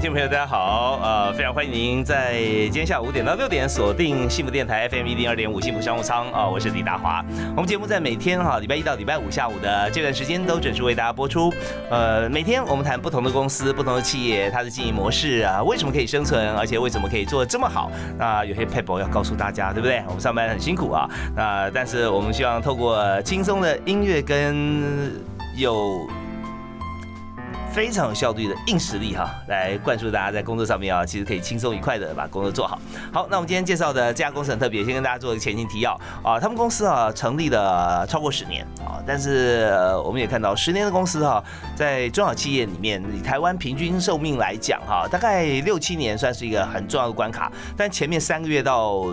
听众朋友，大家好，呃，非常欢迎您在今天下午五点到六点锁定幸福电台 FM 一零二点五幸福商务舱啊，我是李大华。我们节目在每天哈礼拜一到礼拜五下午的这段时间都准时为大家播出。呃，每天我们谈不同的公司、不同的企业，它的经营模式啊，为什么可以生存，而且为什么可以做的这么好？那有些 paper 要告诉大家，对不对？我们上班很辛苦啊，那但是我们希望透过轻松的音乐跟有。非常有效率的硬实力哈，来灌输大家在工作上面啊，其实可以轻松愉快的把工作做好。好，那我们今天介绍的这家公司很特别，先跟大家做一个前情提要啊。他们公司啊成立了超过十年啊，但是我们也看到十年的公司哈，在中小企业里面，以台湾平均寿命来讲哈，大概六七年算是一个很重要的关卡。但前面三个月到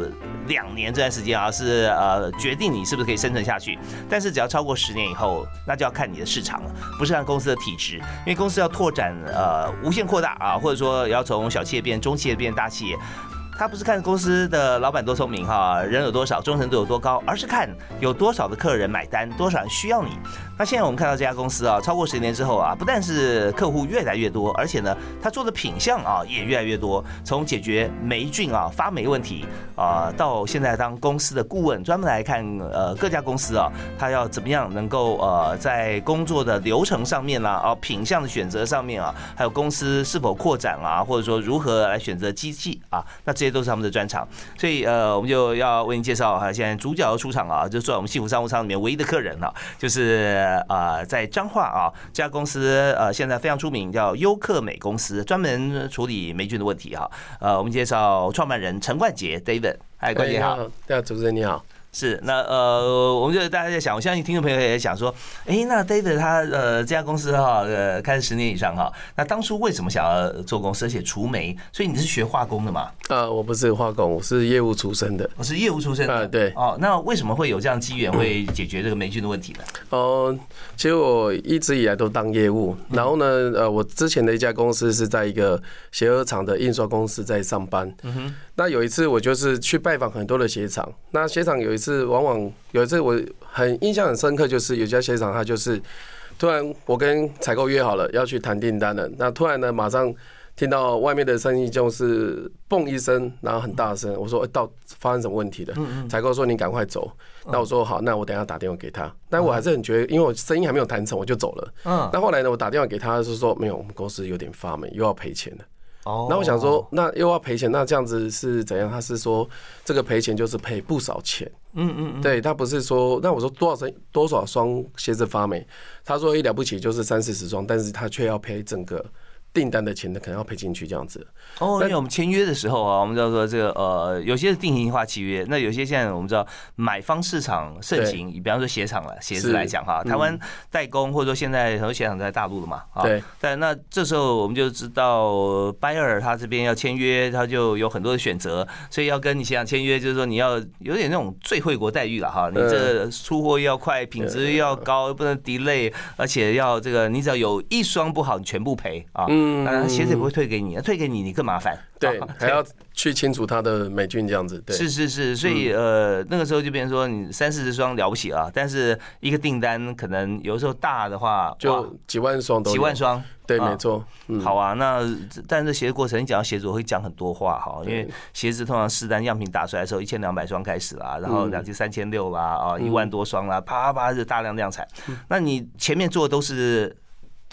两年这段时间啊，是呃决定你是不是可以生存下去。但是只要超过十年以后，那就要看你的市场了，不是看公司的体质，因为公司要拓展呃无限扩大啊，或者说要从小企业变中企业变大企业。他不是看公司的老板多聪明哈，人有多少，忠诚度有多高，而是看有多少的客人买单，多少人需要你。那现在我们看到这家公司啊，超过十年之后啊，不但是客户越来越多，而且呢，他做的品相啊也越来越多。从解决霉菌啊发霉问题啊，到现在当公司的顾问，专门来看呃各家公司啊，他要怎么样能够呃在工作的流程上面啦啊品相的选择上面啊，还有公司是否扩展啊，或者说如何来选择机器啊，那这。这些都是他们的专场，所以呃，我们就要为您介绍哈，现在主角要出场啊，就坐在我们幸福商务舱里面唯一的客人了，就是呃，在彰化啊，这家公司呃，现在非常出名，叫优客美公司，专门处理霉菌的问题哈。呃，我们介绍创办人陈冠杰 David，嗨，冠杰好，大家，主持人你好。是，那呃，我们就大家在想，我相信听众朋友也想说，哎，那 David 他呃这家公司哈，呃开了十年以上哈，那当初为什么想要做公司，而且除霉？所以你是学化工的嘛？呃，我不是化工，我是业务出身的。我是业务出身的，对。哦，那为什么会有这样机缘，会解决这个霉菌的问题呢？哦，其实我一直以来都当业务，然后呢，呃，我之前的一家公司是在一个鞋盒厂的印刷公司在上班。嗯哼。那有一次我就是去拜访很多的鞋厂，那鞋厂有一次往往有一次我很印象很深刻，就是有家鞋厂他就是突然我跟采购约好了要去谈订单了，那突然呢马上听到外面的声音就是嘣一声，然后很大声，我说到发生什么问题了？采购说你赶快走，那我说好，那我等下打电话给他，但我还是很觉得，因为我生意还没有谈成，我就走了。嗯，那后来呢，我打电话给他是说没有，我们公司有点发霉，又要赔钱了。哦，那我想说，那又要赔钱，那这样子是怎样？他是说这个赔钱就是赔不少钱。嗯嗯嗯，对他不是说，那我说多少双多少双鞋子发霉，他说一了不起就是三四十双，但是他却要赔整个。订单的钱呢，可能要赔进去这样子。哦，因为我们签约的时候啊，我们叫做这个呃，有些是定型化契约，那有些现在我们知道买方市场盛行，比方说鞋厂了，鞋子来讲哈，台湾代工或者说现在很多鞋厂在大陆了嘛，啊，对。但那这时候我们就知道拜尔他这边要签约，他就有很多的选择，所以要跟你鞋厂签约，就是说你要有点那种最惠国待遇了哈，你这出货要快，品质要高，不能 delay，而且要这个你只要有一双不好，你全部赔啊。嗯，鞋子也不会退给你，退给你你更麻烦。对，还要去清除它的霉菌这样子。对，是是是，所以呃，那个时候就变成说，你三四十双了不起啊，但是一个订单可能有时候大的话，就几万双都几万双。对，没错。好啊，那但是鞋子过程，你讲到鞋子，我会讲很多话哈，因为鞋子通常试单样品打出来的时候，一千两百双开始啦，然后两千三千六啦，啊，一万多双啦，啪啪啪就大量量产。那你前面做的都是。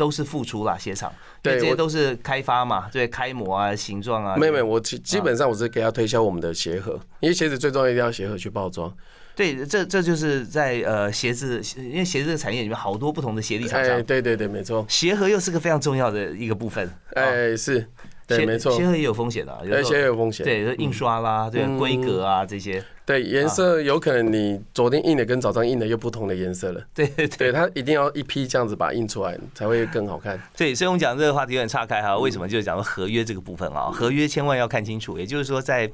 都是付出啦，鞋厂，对，这些都是开发嘛，对，开模啊，形状啊。没有没有，我基基本上我是给他推销我们的鞋盒，因为鞋子最重要一定要鞋盒去包装。对，这这就是在呃鞋子，因为鞋子这个产业里面好多不同的鞋底厂商。哎，对对对，没错。鞋盒又是个非常重要的一个部分。哎，是，对，没错。鞋盒也有风险的，鞋盒有风险。对，印刷啦，对，规格啊这些。对，颜色有可能你昨天印的跟早上印的又不同的颜色了。对对对，它一定要一批这样子把它印出来，才会更好看。对，所以我们讲这个话题有点岔开哈。为什么？就是讲到合约这个部分啊，合约千万要看清楚。也就是说，在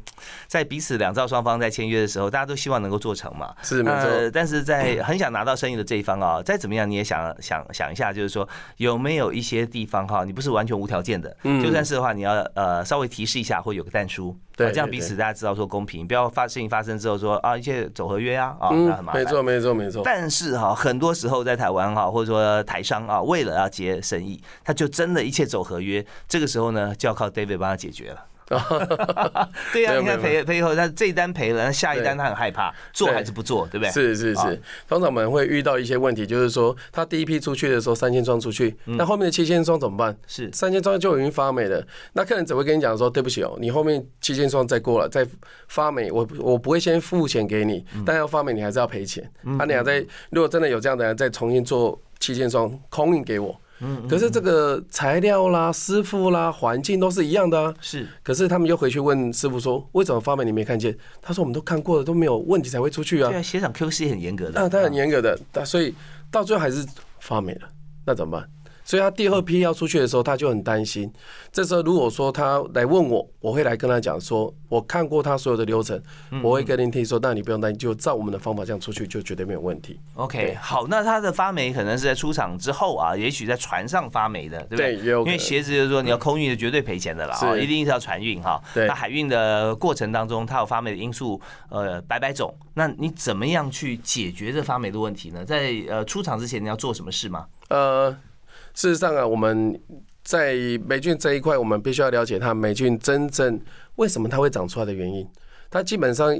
在彼此两造双方在签约的时候，大家都希望能够做成嘛。是没错。但是在很想拿到生意的这一方啊，再怎么样你也想想想一下，就是说有没有一些地方哈，你不是完全无条件的，就算是的话，你要呃稍微提示一下，或有个淡书。对，这样彼此大家知道说公平，不要发事情发生之后说啊一切走合约啊啊，那很麻烦。没错没错没错。但是哈，很多时候在台湾哈，或者说台商啊，为了要接生意，他就真的一切走合约，这个时候呢，就要靠 David 帮他解决了。对呀，你看赔赔以后，他这一单赔了，那下一单他很害怕，做还是不做，对不对？是是是，通常我们会遇到一些问题，就是说他第一批出去的时候三千双出去，那后面的七千双怎么办？是。三千双就已经发霉了，那客人只会跟你讲说，对不起哦，你后面七千双再过了再发霉，我我不会先付钱给你，但要发霉你还是要赔钱。他俩在如果真的有这样的人再重新做七千双空运给我。嗯，可是这个材料啦、师傅啦、环境都是一样的啊。是，可是他们又回去问师傅说，为什么发霉你没看见？他说我们都看过了，都没有问题才会出去啊。对啊，鞋厂 QC 很严格的。啊，他很严格的，所以到最后还是发霉了，那怎么办？所以他第二批要出去的时候，他就很担心。这时候如果说他来问我，我会来跟他讲说，我看过他所有的流程，我会跟您听说，那你不用担心，就照我们的方法这样出去，就绝对没有问题。OK，好，那他的发霉可能是在出厂之后啊，也许在船上发霉的，对不对？对，因为鞋子就是说你要空运的绝对赔钱的了啊，一定是要船运哈。对，那海运的过程当中，它有发霉的因素，呃，百百种。那你怎么样去解决这发霉的问题呢？在呃出厂之前，你要做什么事吗？呃。事实上啊，我们在霉菌这一块，我们必须要了解它霉菌真正为什么它会长出来的原因。它基本上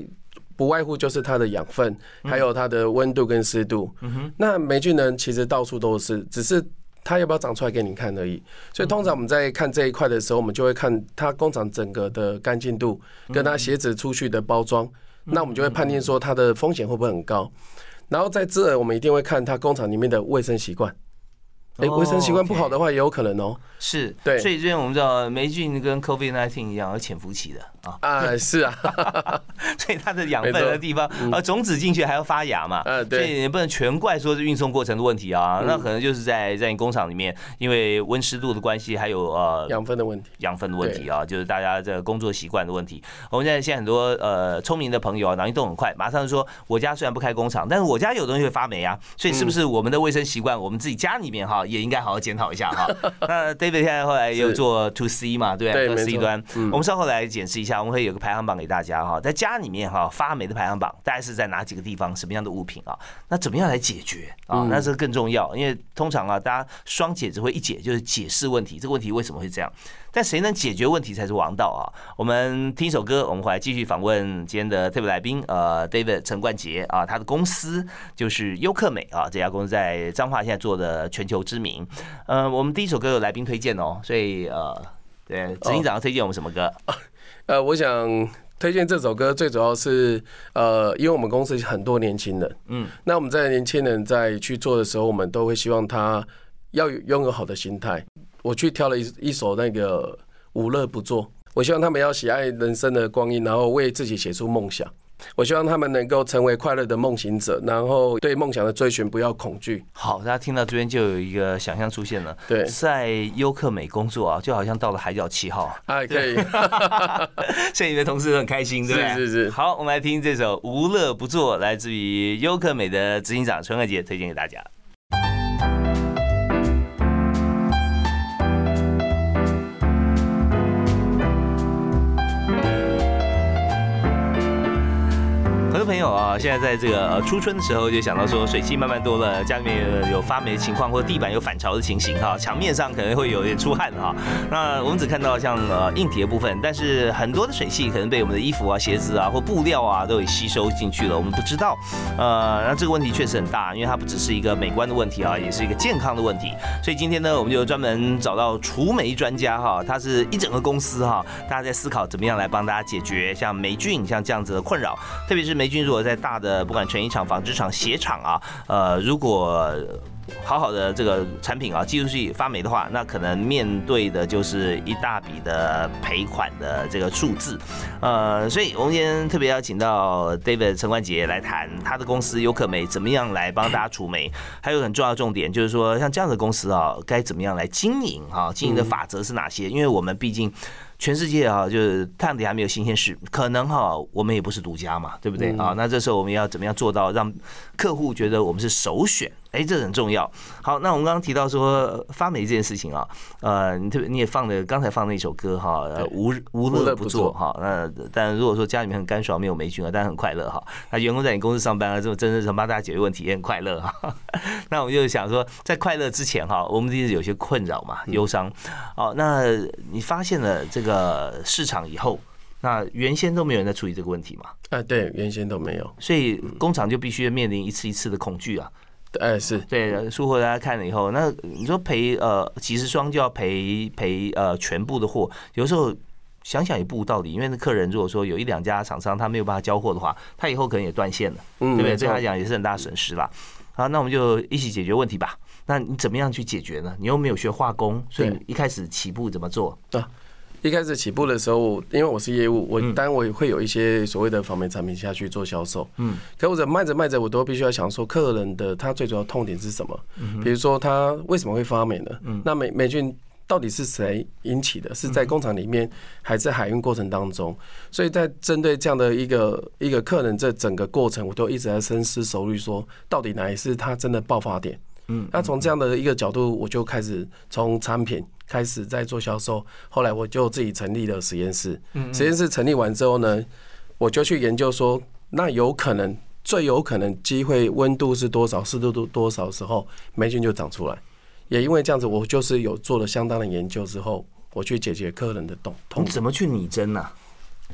不外乎就是它的养分，还有它的温度跟湿度。那霉菌呢，其实到处都是，只是它要不要长出来给你看而已。所以通常我们在看这一块的时候，我们就会看它工厂整个的干净度，跟它鞋子出去的包装。那我们就会判定说它的风险会不会很高。然后在这，我们一定会看它工厂里面的卫生习惯。哎，卫生习惯不好的话，也有可能哦。是，对，所以这边我们知道霉菌跟 COVID-19 一样，有潜伏期的。啊，是啊，所以它的养分的地方啊，种子进去还要发芽嘛，所以你不能全怪说是运送过程的问题啊，那可能就是在在你工厂里面，因为温湿度的关系，还有呃养分的问题，养分的问题啊，就是大家这个工作习惯的问题。我们现在现在很多呃聪明的朋友啊，脑筋动很快，马上说我家虽然不开工厂，但是我家有东西会发霉啊，所以是不是我们的卫生习惯，我们自己家里面哈也应该好好检讨一下哈。那 David 现在后来又做 To C 嘛，对，To C 端，我们稍后来检视一下。我们会有个排行榜给大家哈，在家里面哈发霉的排行榜，大概是在哪几个地方，什么样的物品啊？那怎么样来解决啊？那这个更重要，因为通常啊，大家双解只会一解，就是解释问题，这个问题为什么会这样？但谁能解决问题才是王道啊！我们听一首歌，我们回来继续访问今天的特别来宾，呃，David 陈冠杰啊，他的公司就是优客美啊，这家公司在彰化现在做的全球知名。呃，我们第一首歌有来宾推荐哦，所以呃，对，执行长要推荐我们什么歌？呃，我想推荐这首歌，最主要是呃，因为我们公司很多年轻人，嗯，那我们在年轻人在去做的时候，我们都会希望他要拥有好的心态。我去挑了一一首那个无乐不作，我希望他们要喜爱人生的光阴，然后为自己写出梦想。我希望他们能够成为快乐的梦行者，然后对梦想的追寻不要恐惧。好，大家听到这边就有一个想象出现了。对，在优客美工作啊，就好像到了海角七号。哎，可以。现在 你的同事都很开心，对不对？是是是。好，我们来听这首《无乐不作》，来自于优客美的执行长陈鹤杰推荐给大家。朋友啊，现在在这个初春的时候，就想到说水汽慢慢多了，家里面有发霉的情况，或者地板有反潮的情形哈，墙面上可能会有点出汗哈。那我们只看到像呃硬体的部分，但是很多的水汽可能被我们的衣服啊、鞋子啊或布料啊都给吸收进去了，我们不知道。呃，那这个问题确实很大，因为它不只是一个美观的问题啊，也是一个健康的问题。所以今天呢，我们就专门找到除霉专家哈，他是一整个公司哈，大家在思考怎么样来帮大家解决像霉菌像这样子的困扰，特别是霉菌。如果在大的不管成衣厂、纺织厂、鞋厂啊，呃，如果好好的这个产品啊，技术去发霉的话，那可能面对的就是一大笔的赔款的这个数字。呃，所以我们今天特别邀请到 David 陈冠杰来谈他的公司优客美怎么样来帮大家除霉，还有很重要的重点就是说，像这样的公司啊，该怎么样来经营啊？经营的法则是哪些？因为我们毕竟。全世界啊，就是探底还没有新鲜事，可能哈，我们也不是独家嘛，对不对啊？那这时候我们要怎么样做到让客户觉得我们是首选？哎，这很重要。好，那我们刚刚提到说发霉这件事情啊，呃，你特别你也放的刚才放的一首歌哈，无无乐不作哈。那但如果说家里面很干爽，没有霉菌啊，但很快乐哈。那员工在你公司上班啊，这么真真正帮大家解决问题，也很快乐哈。那我们就想说，在快乐之前哈，我们一直有些困扰嘛，忧伤。哦，那你发现了这个市场以后，那原先都没有人在处理这个问题嘛？啊，对，原先都没有，所以工厂就必须面临一次一次的恐惧啊。哎，是对，术货大家看了以后，那你说赔呃几十双就要赔赔呃全部的货，有时候想想也不无道理，因为那客人如果说有一两家厂商他没有办法交货的话，他以后可能也断线了，对不对？对他来讲也是很大损失啦。好，那我们就一起解决问题吧。那你怎么样去解决呢？你又没有学化工，所以一开始起步怎么做？啊。一开始起步的时候，因为我是业务，我当然我也会有一些所谓的防霉产品下去做销售。嗯，可或者卖着卖着，我都必须要想说，客人的他最主要痛点是什么？比如说他为什么会发霉呢？嗯那霉霉菌到底是谁引起的？是在工厂里面，还是海运过程当中？所以在针对这样的一个一个客人，这整个过程，我都一直在深思熟虑，说到底哪一是他真的爆发点？嗯，那从这样的一个角度，我就开始从产品。开始在做销售，后来我就自己成立了实验室。嗯实验室成立完之后呢，我就去研究说，那有可能最有可能机会温度是多少，湿度多多少时候霉菌就长出来。也因为这样子，我就是有做了相当的研究之后，我去解决客人的痛痛。你怎么去拟真呢？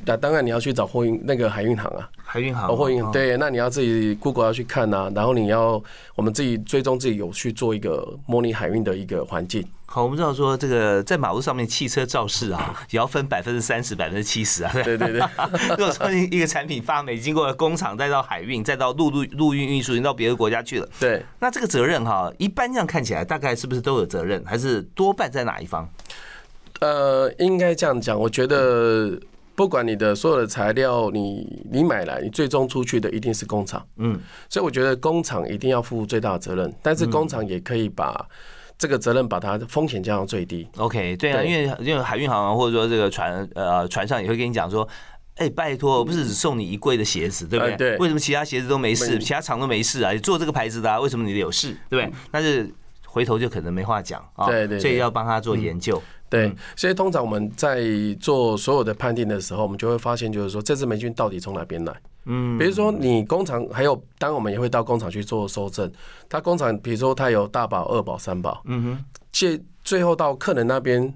那当然你要去找货运那个海运行啊，海运行，货运对，那你要自己 Google 要去看啊，然后你要我们自己追踪自己有去做一个模拟海运的一个环境。好，我们知道说这个在马路上面汽车肇事啊，也要分百分之三十、百分之七十啊。对对对。如果说一个产品发霉，经过工厂再到海运，再到陆路陆运运输，运到别的国家去了。对。那这个责任哈，一般这样看起来，大概是不是都有责任，还是多半在哪一方？呃，应该这样讲，我觉得。不管你的所有的材料，你你买来，你最终出去的一定是工厂。嗯，所以我觉得工厂一定要负最大的责任，但是工厂也可以把这个责任把它的风险降到最低。OK，对啊，因为因为海运行或者说这个船呃船上也会跟你讲说，哎，拜托，不是只送你一柜的鞋子，对不对？对。为什么其他鞋子都没事，其他厂都没事啊？你做这个牌子的，为什么你的有事？对不对？但是回头就可能没话讲啊。对对。所以要帮他做研究。对，所以通常我们在做所有的判定的时候，我们就会发现，就是说这支霉菌到底从哪边来？嗯，比如说你工厂还有，当我们也会到工厂去做收证。他工厂比如说他有大保、二保、三保，嗯哼，借最后到客人那边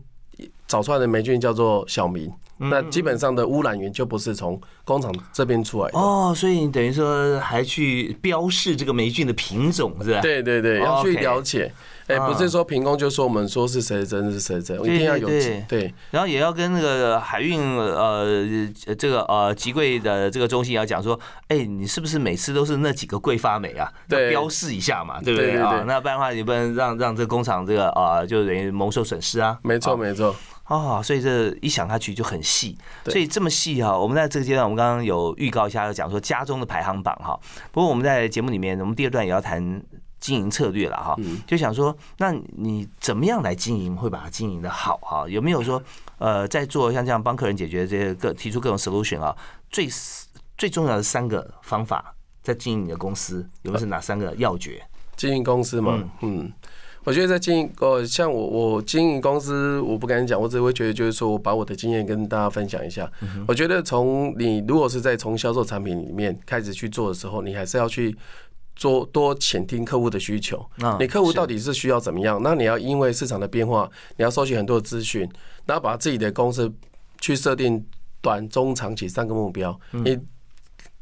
找出来的霉菌叫做小明。那基本上的污染源就不是从工厂这边出来的哦，所以你等于说还去标示这个霉菌的品种是吧？对对对，要去了解。哎，不是说凭空就说我们说是谁真是谁真，一定要有对，然后也要跟那个海运呃这个呃集柜的这个中心要讲说，哎，你是不是每次都是那几个柜发霉啊？要标示一下嘛，对不对啊？那不然的话，你不能让让这个工厂这个啊，就等于蒙受损失啊。没错没错。哦，所以这一想下去就很细，所以这么细哈。我们在这个阶段，我们刚刚有预告一下，要讲说家中的排行榜哈。不过我们在节目里面，我们第二段也要谈。经营策略了哈，就想说，那你怎么样来经营会把它经营的好哈？有没有说，呃，在做像这样帮客人解决这些各提出各种 solution 啊，最最重要的三个方法在经营你的公司，有没有是哪三个要诀？经营公司嘛，嗯，我觉得在经营哦，像我我经营公司，我不敢讲，我只会觉得就是说我把我的经验跟大家分享一下。我觉得从你如果是在从销售产品里面开始去做的时候，你还是要去。多多倾听客户的需求，你客户到底是需要怎么样？那你要因为市场的变化，你要收集很多资讯，然后把自己的公司去设定短、中、长期三个目标。你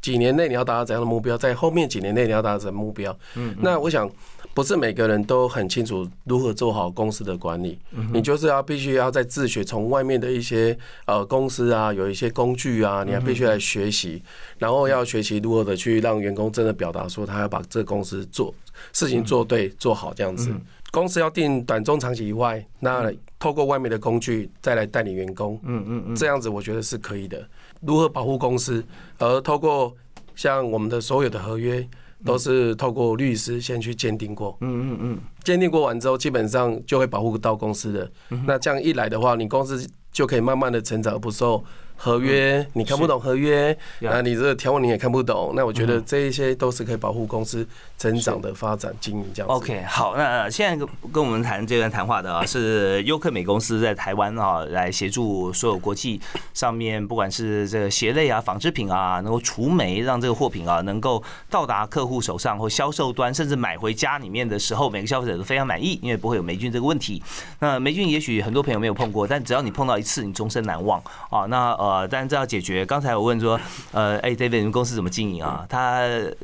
几年内你要达到怎样的目标，在后面几年内你要达成目标。嗯，那我想不是每个人都很清楚如何做好公司的管理，你就是要必须要在自学，从外面的一些呃公司啊，有一些工具啊，你要必须来学习，然后要学习如何的去让员工真的表达说他要把这个公司做事情做对做好这样子。公司要定短中长期以外，那透过外面的工具再来带领员工，嗯嗯嗯，这样子我觉得是可以的。如何保护公司？而透过像我们的所有的合约，都是透过律师先去鉴定过，嗯嗯嗯，鉴定过完之后，基本上就会保护到公司的。那这样一来的话，你公司就可以慢慢的成长，不受。合约你看不懂合约，那你这个条文你也看不懂，那我觉得这一些都是可以保护公司成长的发展经营这样子。OK，好，那现在跟我们谈这段谈话的啊是优客美公司在台湾啊来协助所有国际上面不管是这个鞋类啊、纺织品啊，能够除霉，让这个货品啊能够到达客户手上或销售端，甚至买回家里面的时候，每个消费者都非常满意，因为不会有霉菌这个问题。那霉菌也许很多朋友没有碰过，但只要你碰到一次，你终身难忘啊。那呃。呃，但这要解决。刚才我问说，呃，哎，David，你们公司怎么经营啊？他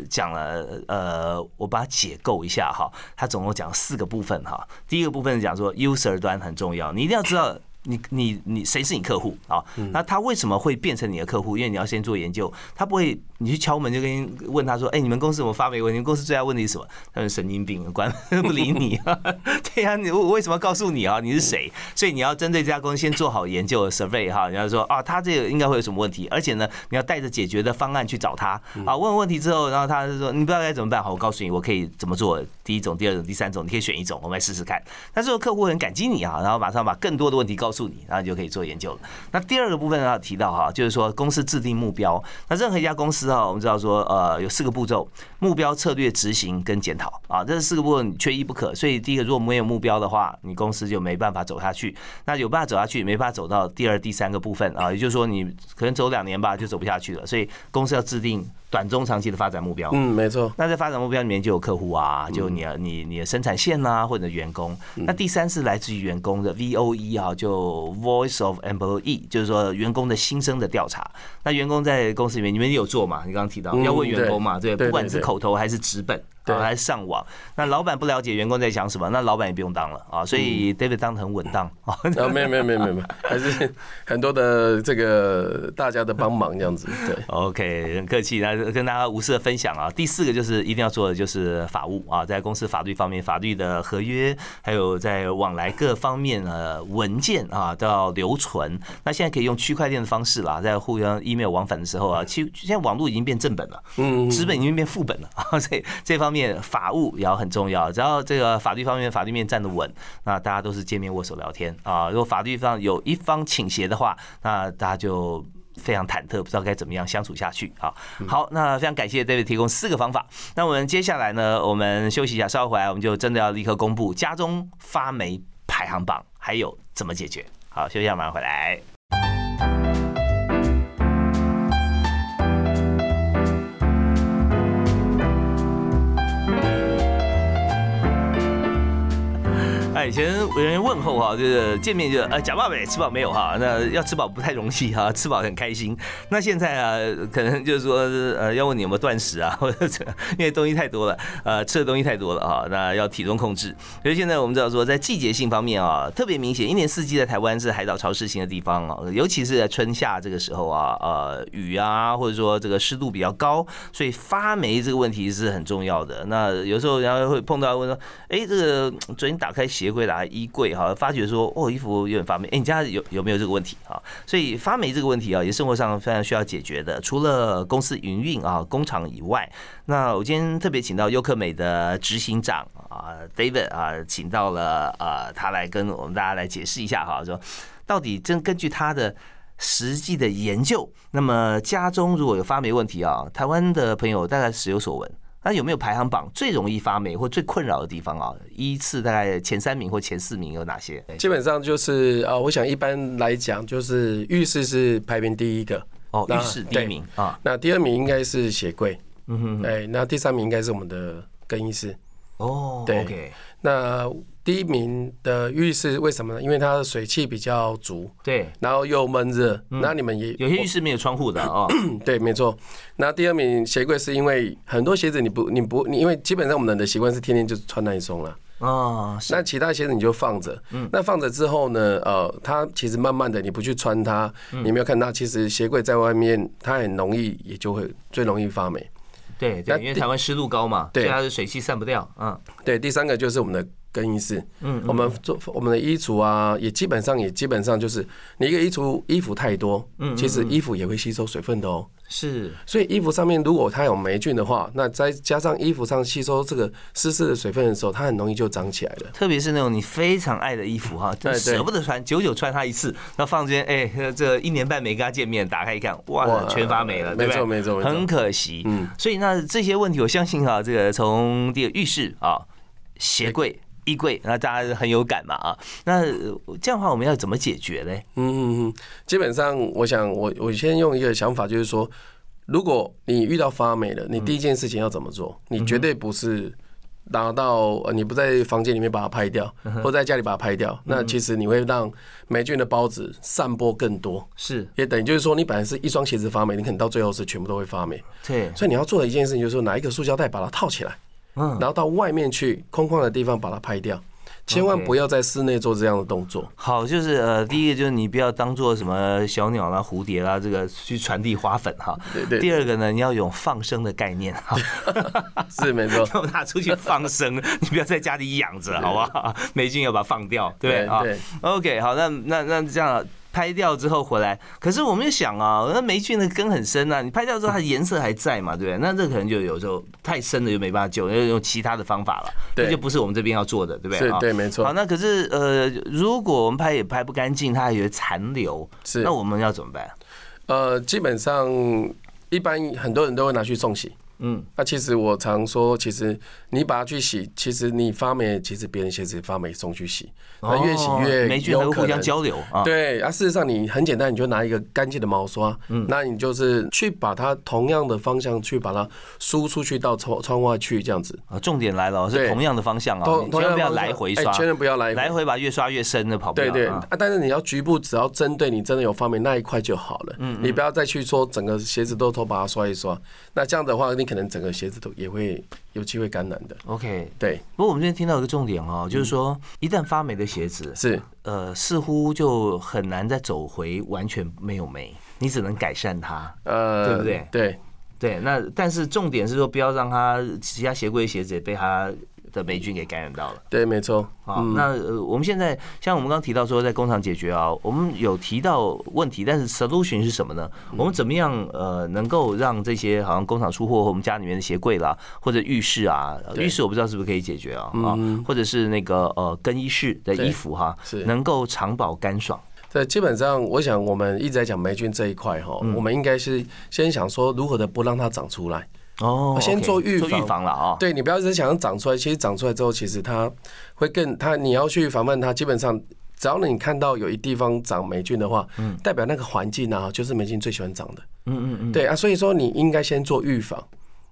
讲了，呃，我把它解构一下哈。他总共讲四个部分哈。第一个部分讲说，user 端很重要，你一定要知道。你你你谁是你客户啊？那他为什么会变成你的客户？因为你要先做研究，他不会你去敲门就跟问他说：“哎，你们公司怎么发霉？你们公司最大问题是什么？”他说：“神经病，关 不理你。”对呀，你我为什么要告诉你啊？你是谁？所以你要针对这家公司先做好研究 survey 哈。你要说啊，他这个应该会有什么问题？而且呢，你要带着解决的方案去找他啊。问问题之后，然后他就说：“你不知道该怎么办？好，我告诉你，我可以怎么做。第一种、第二种、第三种，你可以选一种，我们来试试看。”但是客户很感激你啊，然后马上把更多的问题告诉你，然后你就可以。做研究了。那第二个部分要提到哈，就是说公司制定目标。那任何一家公司哈，我们知道说呃有四个步骤：目标、策略、执行跟检讨啊，这四个部分缺一不可。所以第一个，如果没有目标的话，你公司就没办法走下去。那有办法走下去，没办法走到第二、第三个部分啊，也就是说你可能走两年吧，就走不下去了。所以公司要制定。短中长期的发展目标，嗯，没错。那在发展目标里面就有客户啊，就你你你的生产线啊，或者员工。那第三是来自于员工的 V O E 啊，就 Voice of Employee，就是说员工的心声的调查。那员工在公司里面，你们有做嘛？你刚刚提到要问员工嘛，对，不管是口头还是纸本。对，还上网。那老板不了解员工在想什么，那老板也不用当了啊。所以 David 当的很稳当啊。没有没有没有没有，还是很多的这个大家的帮忙这样子。对，OK，很客气，那跟大家无私的分享啊。第四个就是一定要做的就是法务啊，在公司法律方面，法律的合约，还有在往来各方面呃文件啊都要留存。那现在可以用区块链的方式啦，在互相 email 往返的时候啊，其实现在网络已经变正本了，嗯，资本已经变副本了啊，所以这方。面法务也要很重要，只要这个法律方面法律面站得稳，那大家都是见面握手聊天啊。如果法律上有一方倾斜的话，那大家就非常忐忑，不知道该怎么样相处下去啊。好，那非常感谢 David 提供四个方法。那我们接下来呢，我们休息一下，稍后回来我们就真的要立刻公布家中发霉排行榜，还有怎么解决。好，休息一下，马上回来。以前有人问候哈，就是见面就呃假冒没吃饱没有哈，那要吃饱不太容易哈，吃饱很开心。那现在啊，可能就是说呃要问你有没有断食啊，或者因为东西太多了，呃吃的东西太多了哈，那要体重控制。所以现在我们知道说，在季节性方面啊，特别明显，一年四季在台湾是海岛潮湿型的地方啊，尤其是在春夏这个时候啊，呃雨啊，或者说这个湿度比较高，所以发霉这个问题是很重要的。那有时候然后会碰到问说，哎这个昨天打开鞋。会拿衣柜哈，发觉说哦衣服有点发霉，哎你家有有没有这个问题啊？所以发霉这个问题啊，也生活上非常需要解决的。除了公司营运啊工厂以外，那我今天特别请到优客美的执行长啊 David 啊，请到了呃他来跟我们大家来解释一下哈，说到底真根据他的实际的研究，那么家中如果有发霉问题啊，台湾的朋友大概时有所闻。那有没有排行榜最容易发霉或最困扰的地方啊？依次大概前三名或前四名有哪些？基本上就是啊，我想一般来讲就是浴室是排名第一个哦，浴室第一名啊。那第二名应该是鞋柜，嗯哼，哎，那第三名应该是我们的更衣室哦。对，那第一名的浴室为什么呢？因为它的水汽比较足，对，然后又闷热。那你们也有些浴室没有窗户的哦。对，没错。那第二名鞋柜是因为很多鞋子你不你不你因为基本上我们人的习惯是天天就穿那一双了。哦，那其他鞋子你就放着。嗯，那放着之后呢？呃，它其实慢慢的你不去穿它，你没有看到，其实鞋柜在外面它很容易也就会最容易发霉。对对，因为台湾湿度高嘛，对，它的水汽散不掉。嗯，对。第三个就是我们的更衣室，嗯，我们做我们的衣橱啊，也基本上也基本上就是你一个衣橱衣服太多，嗯，其实衣服也会吸收水分的哦。是，所以衣服上面如果它有霉菌的话，那再加上衣服上吸收这个湿湿的水分的时候，它很容易就长起来了。特别是那种你非常爱的衣服哈，舍不得穿，久久穿它一次，那放这边，哎，这一年半没跟他见面，打开一看，哇，全发霉了，没错没错，很可惜。嗯，所以那这些问题，我相信哈，这个从这个浴室啊，鞋柜。衣柜，那大家很有感嘛啊？那这样的话，我们要怎么解决呢？嗯嗯嗯，基本上，我想我我先用一个想法，就是说，如果你遇到发霉了，你第一件事情要怎么做？你绝对不是拿到呃，你不在房间里面把它拍掉，或在家里把它拍掉，那其实你会让霉菌的孢子散播更多，是，也等于就是说，你本来是一双鞋子发霉，你可能到最后是全部都会发霉。对，所以你要做的一件事情，就是说拿一个塑胶袋把它套起来。嗯，然后到外面去空旷的地方把它拍掉，千万不要在室内做这样的动作。好，就是呃，第一个就是你不要当做什么小鸟啦、蝴蝶啦，这个去传递花粉哈。对对。第二个呢，你要有放生的概念哈。是没错，要拿出去放生，你不要在家里养着，好不好？霉菌要把它放掉，对啊。对。OK，好，那那那这样。拍掉之后回来，可是我们就想啊，那霉菌的根很深啊，你拍掉之后它颜色还在嘛，对不对？那这可能就有时候太深了就没办法救，要用其他的方法了，这就不是我们这边要做的，对不对？对，没错。好，那可是呃，如果我们拍也拍不干净，它还有残留，是，那我们要怎么办？呃，基本上一般很多人都会拿去送洗。嗯，那其实我常说，其实你把它去洗，其实你发霉，其实别人鞋子发霉送去洗，那越洗越霉菌会互相交流啊。对啊，事实上你很简单，你就拿一个干净的毛刷，嗯，那你就是去把它同样的方向去把它输出去到窗窗外去这样子啊。重点来了，是同样的方向啊，千万不要来回刷，千万不要来来回把越刷越深的跑。对对啊，但是你要局部，只要针对你真的有发霉那一块就好了。嗯，你不要再去说整个鞋子都都把它刷一刷，那这样的话，你可能整个鞋子都。也会有机会感染的。OK，对。不过我们今天听到一个重点哦，就是说一旦发霉的鞋子是呃，似乎就很难再走回完全没有霉，你只能改善它，呃，对不对？对对。那但是重点是说，不要让它其他鞋柜的鞋子也被它。的霉菌给感染到了，对，没错。好，那呃，我们现在像我们刚刚提到说，在工厂解决啊，我们有提到问题，但是 solution 是什么呢？我们怎么样呃，能够让这些好像工厂出货或我们家里面的鞋柜啦，或者浴室啊，浴室我不知道是不是可以解决啊啊，或者是那个呃更衣室的衣服哈，是能够长保干爽。对，基本上我想我们一直在讲霉菌这一块哈，我们应该是先想说如何的不让它长出来。哦，先做预防，预防了啊！对你不要只想要长出来，其实长出来之后，其实它会更它你要去防范它。基本上，只要你看到有一地方长霉菌的话，嗯，代表那个环境啊，就是霉菌最喜欢长的。嗯嗯嗯，对啊，所以说你应该先做预防。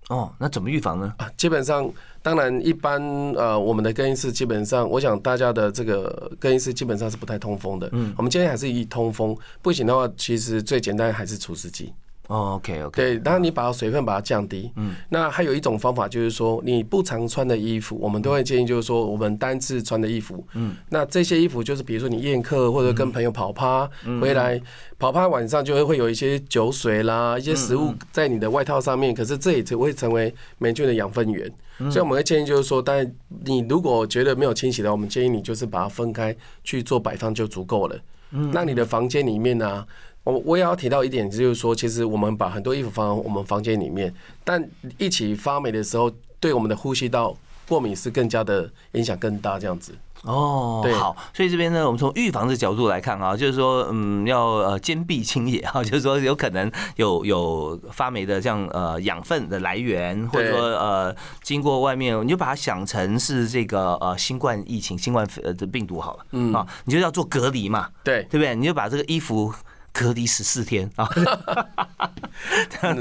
哦，那怎么预防呢？啊，基本上，当然一般呃，我们的更衣室基本上，我想大家的这个更衣室基本上是不太通风的。嗯，我们今天还是以通风，不行的话，其实最简单还是除湿机。哦，OK，OK，对，然后你把水分把它降低，嗯，那还有一种方法就是说，你不常穿的衣服，我们都会建议就是说，我们单次穿的衣服，嗯，那这些衣服就是比如说你宴客或者跟朋友跑趴回来，跑趴晚上就会会有一些酒水啦，一些食物在你的外套上面，可是这也只会成为霉菌的养分源，所以我们会建议就是说，但你如果觉得没有清洗的，我们建议你就是把它分开去做摆放就足够了，嗯，那你的房间里面呢？我我也要提到一点，就是说，其实我们把很多衣服放我们房间里面，但一起发霉的时候，对我们的呼吸道过敏是更加的影响更大，这样子。哦，好，所以这边呢，我们从预防的角度来看啊，就是说，嗯，要呃坚壁清野哈，就是说有可能有有发霉的这样呃养分的来源，或者说呃经过外面，你就把它想成是这个呃新冠疫情、新冠呃的病毒好了，嗯啊，你就要做隔离嘛，对，对不对？你就把这个衣服。隔离十四天啊，对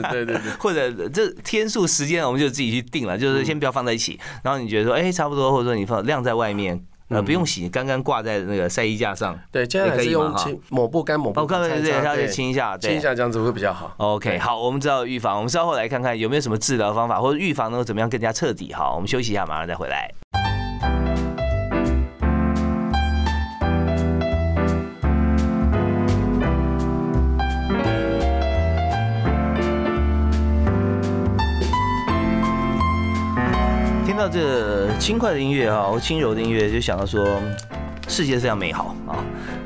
对对，或者这天数时间我们就自己去定了，就是先不要放在一起。然后你觉得说，哎，差不多，或者说你放晾在外面，呃，不用洗，刚刚挂在那个晒衣架上。对，现在还是用清抹布干抹布。哦，刚才对，要清一下，清一下这样子会比较好。OK，好，我们知道预防，我们稍后来看看有没有什么治疗方法，或者预防能够怎么样更加彻底。好，我们休息一下，马上再回来。到这轻快的音乐啊，轻柔的音乐，就想到说，世界非常美好啊，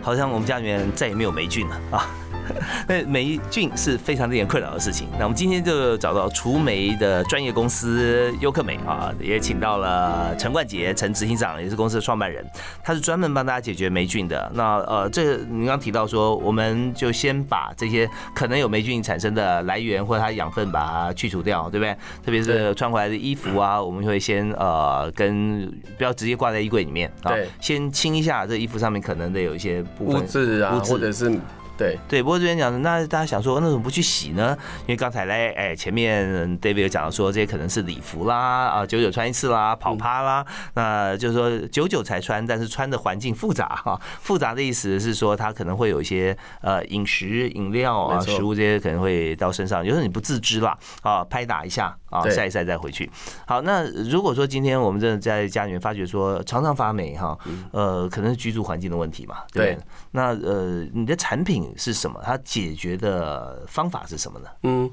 好像我们家里面再也没有霉菌了啊。那霉菌是非常令人困扰的事情。那我们今天就找到除霉的专业公司优克美啊，也请到了陈冠杰陈执行长，也是公司的创办人，他是专门帮大家解决霉菌的。那呃，这你刚提到说，我们就先把这些可能有霉菌产生的来源或者它养分把它去除掉，对不对？特别是穿回来的衣服啊，我们会先呃跟不要直接挂在衣柜里面啊，先清一下这衣服上面可能的有一些污渍啊，或者是。对对，不过这边讲的，那大家想说，那怎么不去洗呢？因为刚才嘞，哎，前面 David 有讲到说，这些可能是礼服啦，啊，久久穿一次啦，跑趴啦，那就是说久久才穿，但是穿的环境复杂哈。复杂的意思是说，它可能会有一些呃饮食、饮料啊、食物这些可能会到身上，有时候你不自知啦，啊，拍打一下啊，晒一晒再回去。好，那如果说今天我们真的在家里面发觉说常常发霉哈，呃，可能是居住环境的问题嘛，对。那呃，你的产品。是什么？它解决的方法是什么呢？嗯，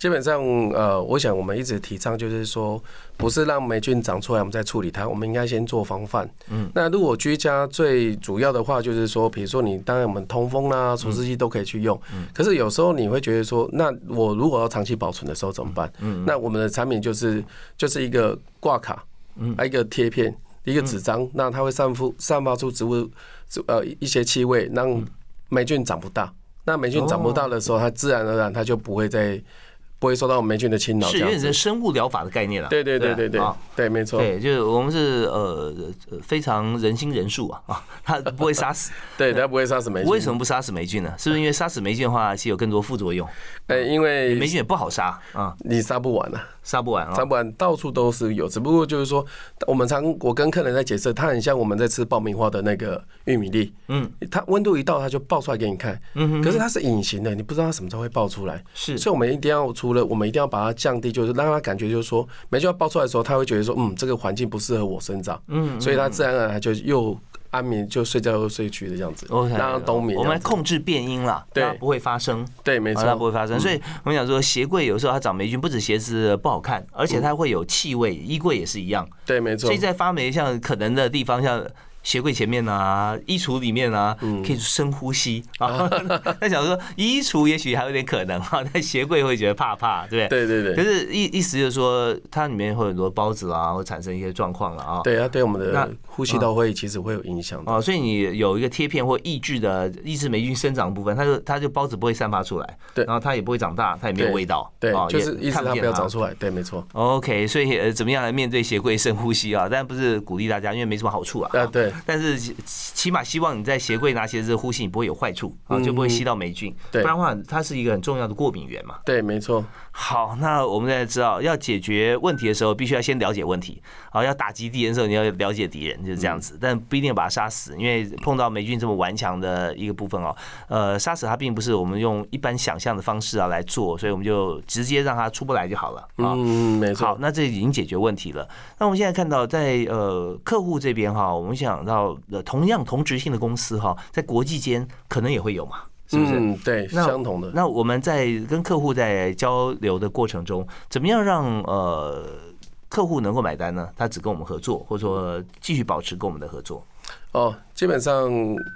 基本上呃，我想我们一直提倡就是说，不是让霉菌长出来我们再处理它，我们应该先做防范。嗯，那如果居家最主要的话，就是说，比如说你当然我们通风啦、除湿机都可以去用。嗯，可是有时候你会觉得说，那我如果要长期保存的时候怎么办？嗯，那我们的产品就是就是一个挂卡，嗯，一个贴片，一个纸张，那它会散发散发出植物呃一些气味，让霉菌长不大，那霉菌长不大的时候，它自然而然它就不会再。不会受到霉菌的侵扰，是有点是生物疗法的概念了。对对对对对，对没错。对，就是我们是呃非常人心人术啊 啊，它不会杀死，对，它不会杀死霉菌。为什么不杀死霉菌呢？是不是因为杀死霉菌的话，其实有更多副作用？呃，因为霉菌也不好杀啊，你杀不完啊，杀不完啊，杀不完，到处都是有。只不过就是说，我们常我跟客人在解释，它很像我们在吃爆米花的那个玉米粒，嗯，它温度一到，它就爆出来给你看，嗯，可是它是隐形的，你不知道它什么时候会爆出来，是，所以我们一定要出。除了我们一定要把它降低，就是让它感觉就是说，霉菌要爆出来的时候，他会觉得说，嗯，这个环境不适合我生长，嗯，所以它自然而然就又安眠，就睡觉又睡去的这样子，让它冬眠。我们来控制变音了，对，不会发生，对，没错，它不会发生。所以我们讲说，鞋柜有时候它长霉菌，不止鞋子不好看，而且它会有气味，衣柜也是一样，对，没错。所以在发霉像可能的地方，像。鞋柜前面啊，衣橱里面啊，可以深呼吸啊。那想说衣橱也许还有点可能哈，但鞋柜会觉得怕怕，对不对？对对对。可是意意思就是说，它里面会有很多孢子啊，会产生一些状况了啊。对啊，对我们的呼吸道会其实会有影响哦。所以你有一个贴片或抑制的抑制霉菌生长部分，它就它就孢子不会散发出来，对，然后它也不会长大，它也没有味道，对，就是意思它不要长出来，对，没错。OK，所以呃，怎么样来面对鞋柜深呼吸啊？但不是鼓励大家，因为没什么好处啊。啊，对。但是。起码希望你在鞋柜拿鞋子呼吸，你不会有坏处啊，就不会吸到霉菌。对，不然的话，它是一个很重要的过敏源嘛。对，没错。好，那我们现在知道，要解决问题的时候，必须要先了解问题。啊，要打击敌人的时候，你要了解敌人，就是这样子。但不一定要把它杀死，因为碰到霉菌这么顽强的一个部分哦，呃，杀死它并不是我们用一般想象的方式啊来做，所以我们就直接让它出不来就好了。嗯，没错。好，那这已经解决问题了。那我们现在看到，在呃客户这边哈，我们想到同样同质性的公司哈，在国际间可能也会有嘛。是不是？嗯，对，相同的。那我们在跟客户在交流的过程中，怎么样让呃客户能够买单呢？他只跟我们合作，或者说继续保持跟我们的合作？哦，基本上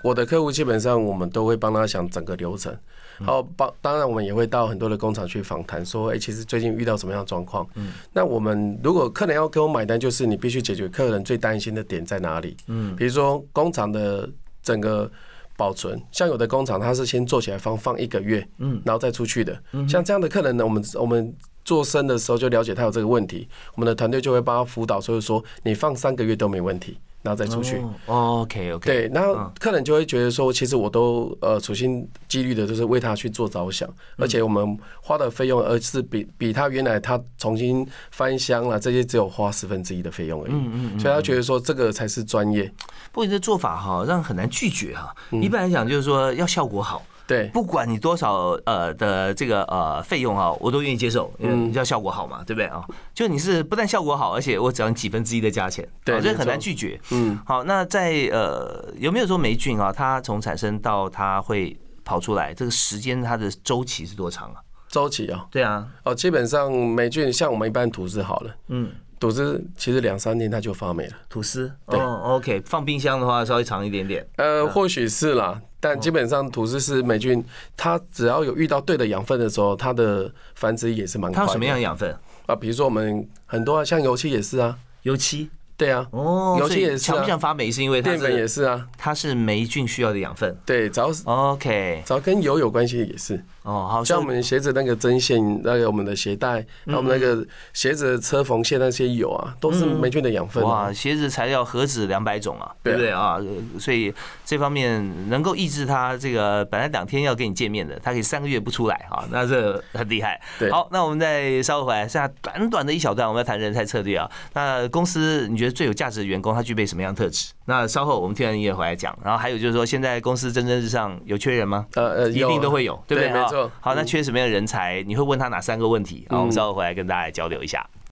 我的客户基本上我们都会帮他想整个流程，然后帮当然我们也会到很多的工厂去访谈，说哎，其实最近遇到什么样的状况？嗯，那我们如果客人要给我买单，就是你必须解决客人最担心的点在哪里？嗯，比如说工厂的整个。保存像有的工厂，它是先做起来放放一个月，嗯，然后再出去的。像这样的客人呢，我们我们做生的时候就了解他有这个问题，我们的团队就会帮他辅导，所以说你放三个月都没问题。然后再出去。哦，OK OK，对，然后客人就会觉得说，其实我都呃处心积虑的，就是为他去做着想，而且我们花的费用，而是比比他原来他重新翻箱了这些，只有花十分之一的费用而已。嗯嗯，所以他觉得说这个才是专业。不过你这做法哈，让很难拒绝哈。一般来讲，就是说要效果好。对，不管你多少呃的这个呃费用哈，我都愿意接受，因为你要效果好嘛，对不对啊？就你是不但效果好，而且我只要几分之一的价钱，对，这很难拒绝。嗯，好，那在呃有没有说霉菌啊？它从产生到它会跑出来，这个时间它的周期是多长啊？周期啊？对啊，哦，基本上霉菌像我们一般吐司好了，嗯。吐司其实两三天它就发霉了。吐司，对，OK，放冰箱的话稍微长一点点。呃，或许是啦，但基本上吐司是霉菌，它只要有遇到对的养分的时候，它的繁殖也是蛮快。它什么样的养分啊？比如说我们很多啊像油漆也是啊，油漆。对啊，哦，油漆也是，像不像发霉是因为淀粉也是啊，它是霉菌需要的养分。对，只要是 OK，只要跟油有关系也是。哦，好像我们鞋子那个针线，那个我们的鞋带，那我们那个鞋子的车缝线那些油啊，都是霉菌的养分。哇，鞋子材料何止两百种啊，对不对啊？所以这方面能够抑制它这个本来两天要跟你见面的，它可以三个月不出来啊，那这很厉害。对好，那我们再稍微回来，剩下短短的一小段，我们要谈人才策略啊。那公司你觉得最有价值的员工他具备什么样的特质？那稍后我们听完音乐回来讲。然后还有就是说，现在公司蒸蒸日上，有缺人吗？呃呃，一定都会有，对不对？没错。好，那缺什么样的人才？你会问他哪三个问题？好，我们稍后回来跟大家交流一下。今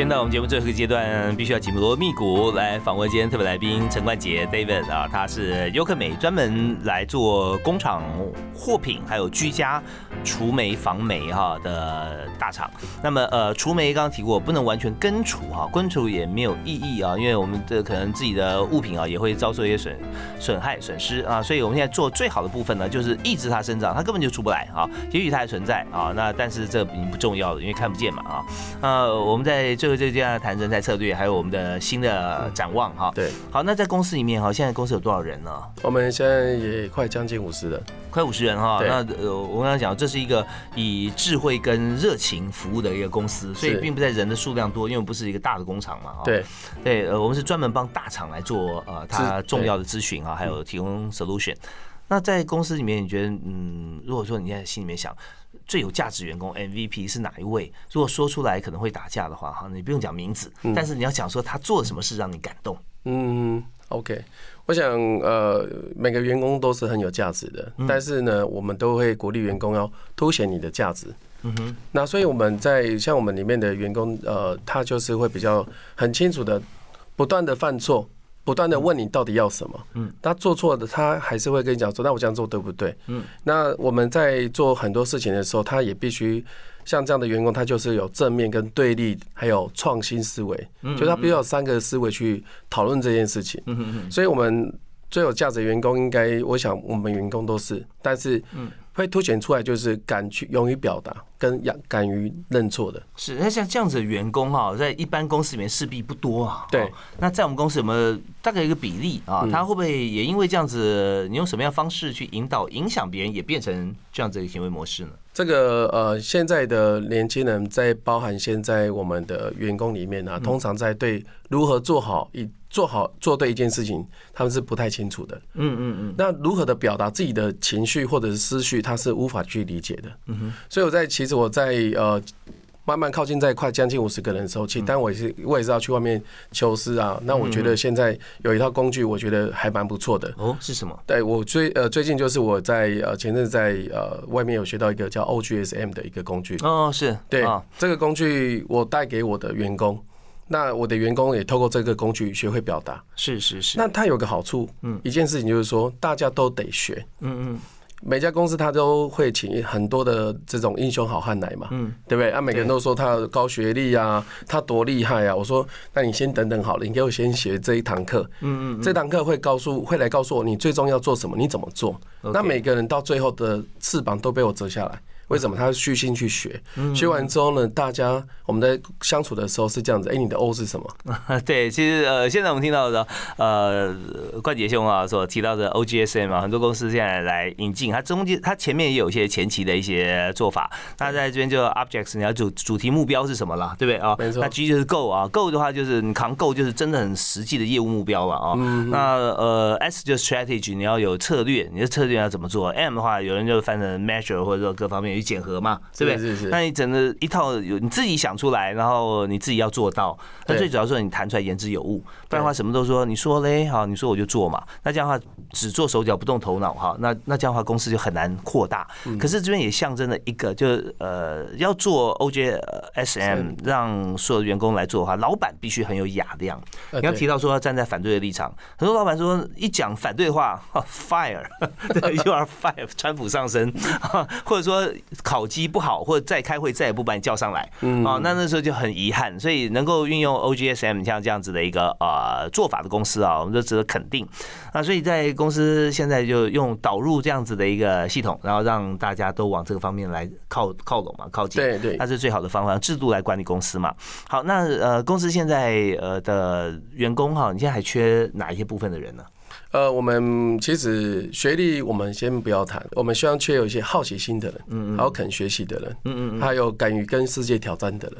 现在我们节目最后一个阶段，必须要紧锣密鼓来访问今天特别来宾陈冠杰 David 啊，他是优客美专门来做工厂货品还有居家除霉防霉哈的大厂。那么呃除霉刚刚提过，不能完全根除哈，根除也没有意义啊，因为我们的可能自己的物品啊也会遭受一些损损害损失啊，所以我们现在做最好的部分呢，就是抑制它生长，它根本就出不来啊，也许它还存在啊，那但是这已经不重要了，因为看不见嘛啊，呃我们在。最后这阶段谈人才策略，还有我们的新的展望哈。对，好，那在公司里面哈，现在公司有多少人呢？我们现在也快将近五十人，快五十人哈。那呃，我刚刚讲，这是一个以智慧跟热情服务的一个公司，所以并不在人的数量多，因为不是一个大的工厂嘛。对，对，呃，我们是专门帮大厂来做呃它重要的咨询啊，还有提供 solution。那在公司里面，你觉得嗯，如果说你在心里面想。最有价值员工 MVP 是哪一位？如果说出来可能会打架的话，哈，你不用讲名字，但是你要讲说他做了什么事让你感动。嗯，OK，我想呃，每个员工都是很有价值的，但是呢，我们都会鼓励员工要凸显你的价值。嗯哼，那所以我们在像我们里面的员工，呃，他就是会比较很清楚的，不断的犯错。不断的问你到底要什么，嗯，他做错的，他还是会跟你讲说，那我这样做对不对？嗯，那我们在做很多事情的时候，他也必须像这样的员工，他就是有正面跟对立，还有创新思维，就他必须有三个思维去讨论这件事情。嗯嗯所以我们最有价值的员工，应该我想我们员工都是，但是嗯。会凸显出来，就是敢去勇于表达，跟敢敢于认错的。是，那像这样子的员工哈，在一般公司里面势必不多啊。对。那在我们公司有没有大概一个比例啊？他会不会也因为这样子，你用什么样方式去引导、影响别人，也变成这样子的行为模式呢？这个呃，现在的年轻人在包含现在我们的员工里面呢，通常在对如何做好一做好做对一件事情，他们是不太清楚的。嗯嗯嗯。那如何的表达自己的情绪或者是思绪，他是无法去理解的。嗯哼。所以我在其实我在呃。慢慢靠近在快将近五十个人的时候，其实但我也是我也是要去外面求师啊。那我觉得现在有一套工具，我觉得还蛮不错的。哦，是什么？对我最呃最近就是我在呃前阵在呃外面有学到一个叫 OGSM 的一个工具。哦，是对这个工具我带给我的员工，那我的员工也透过这个工具学会表达。是是是。那它有个好处，嗯，一件事情就是说大家都得学。嗯嗯。每家公司他都会请很多的这种英雄好汉来嘛，嗯，对不对？啊，每个人都说他高学历啊，他多厉害啊。我说，那你先等等好了，你给我先学这一堂课，嗯嗯，这堂课会告诉，会来告诉我你最终要做什么，你怎么做。那每个人到最后的翅膀都被我折下来，为什么？他虚心去学，学完之后呢，大家我们在相处的时候是这样子。哎，你的 O 是什么？对，其实呃，现在我们听到的呃，冠杰兄啊所提到的 OGSM 啊，很多公司现在来引进，它中间它前面也有一些前期的一些做法。那在这边就 Objects，你要主主题目标是什么了，对不对啊？没错。那 G 就是 Go 啊，Go 的话就是你扛 Go 就是真的很实际的业务目标了啊。那呃 S 就是 Strategy，你要有策略，你的策略要怎么做？M 的话，有人就翻成 Measure 或者说各方面去检核嘛，对不对？是是。那你整个一套有你自己想出来，然后你自己要做到。那最主要是你谈出来言之有物，不然的话什么都说你说嘞，好，你说我就做嘛。那这样的话只做手脚不动头脑哈，那那这样的话公司就很难扩大。可是这边也象征了一个，就是呃要做 OJSM，让所有员工来做的话，老板必须很有雅量。你要提到说要站在反对的立场，很多老板说一讲反对的话，fire，you are fire，川普上身，或者说烤鸡不好，或者再开会再也不把你叫上来，啊，那那时候就很遗憾。所以能够运用 OJSM 像这样子的一个呃做法的公司啊，我们都值得肯定。那所以在公司现在就用导入这样子的一个系统，然后让大家都往这个方面来靠靠拢嘛，靠近。对对，那是最好的方法，制度来管理公司嘛。好，那呃公司现在呃的员工哈，你现在还缺哪一些部分的人呢？呃，我们其实学历我们先不要谈，我们希望缺有一些好奇心的人，嗯嗯，还有肯学习的人，嗯嗯，还有敢于跟世界挑战的人。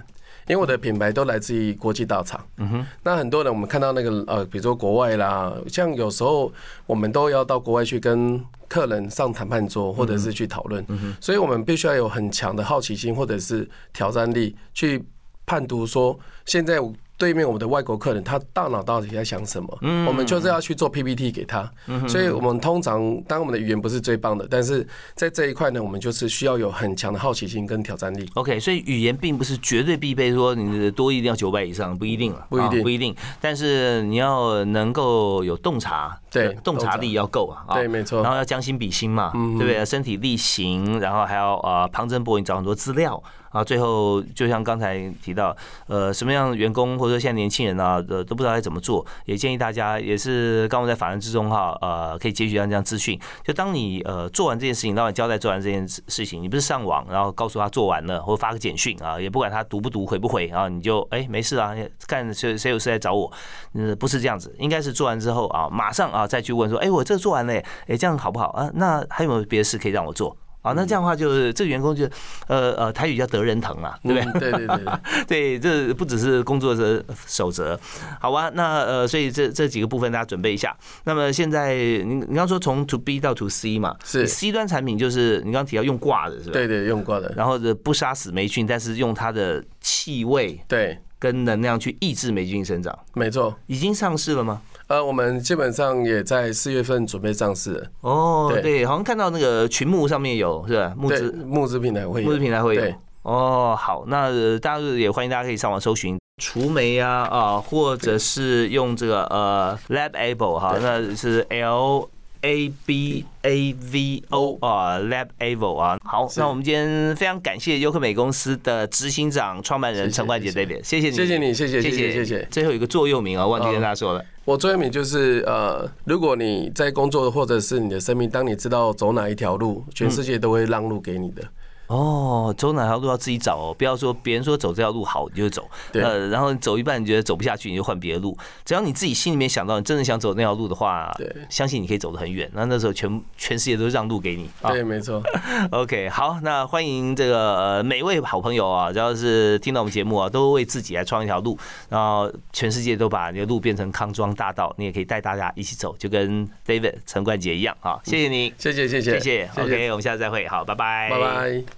因为我的品牌都来自于国际大厂，嗯哼，那很多人我们看到那个呃，比如说国外啦，像有时候我们都要到国外去跟客人上谈判桌，或者是去讨论，所以我们必须要有很强的好奇心或者是挑战力，去判读说现在。对面我们的外国客人，他大脑到底在想什么？嗯，我们就是要去做 PPT 给他。嗯，所以我们通常，当我们的语言不是最棒的，但是在这一块呢，我们就是需要有很强的好奇心跟挑战力。OK，所以语言并不是绝对必备，说你的多一定要九百以上，不一定了，不一定，不一定。但是你要能够有洞察，对，洞察力要够啊。对，没错。然后要将心比心嘛，对不对？身体力行，然后还要呃旁征博引，找很多资料。啊，最后就像刚才提到，呃，什么样的员工或者说现在年轻人啊，呃，都不知道该怎么做，也建议大家也是刚刚在法人之中哈，呃，可以截取到这样资讯。就当你呃做完这件事情，当你交代做完这件事情，你不是上网然后告诉他做完了，或发个简讯啊，也不管他读不读回不回啊，你就哎没事啊，看谁谁有事来找我，嗯，不是这样子，应该是做完之后啊，马上啊再去问说，哎，我这做完了，哎，这样好不好啊？那还有没有别的事可以让我做？啊，那这样的话就是这个员工就，呃呃，台语叫得人疼啊，对不对？对对对，对，这不只是工作的守则，好吧？那呃，所以这这几个部分大家准备一下。那么现在你你刚说从 To B 到 To C 嘛，是 C 端产品就是你刚刚提到用挂的是吧？对对，用挂的，然后不杀死霉菌，但是用它的气味对跟能量去抑制霉菌生长，没错。已经上市了吗？呃，我们基本上也在四月份准备上市。哦，对，好像看到那个群募上面有，是吧？募资募资平台会有，募资平台会有。哦，好，那大家也欢迎大家可以上网搜寻除霉啊啊，或者是用这个呃 Labable 哈，那是 L。A B A V O 啊，Lab Avo 啊，好，那我们今天非常感谢优客美公司的执行长、创办人陈冠杰 David，谢谢你，谢谢你，谢谢，谢谢，谢谢。最后一个座右铭啊，忘记跟大家说了，我座右铭就是呃，如果你在工作或者是你的生命，当你知道走哪一条路，全世界都会让路给你的。哦，走哪条路要自己找哦，不要说别人说走这条路好你就走，呃，然后走一半你觉得走不下去你就换别的路，只要你自己心里面想到你真的想走那条路的话，对，相信你可以走得很远。那那时候全全世界都让路给你，对，没错。OK，好，那欢迎这个每位好朋友啊，只要是听到我们节目啊，都为自己来创一条路，然后全世界都把你的路变成康庄大道，你也可以带大家一起走，就跟 David 陈冠杰一样啊。谢谢你，谢谢谢谢谢谢。OK，我们下次再会，好，拜拜，拜拜。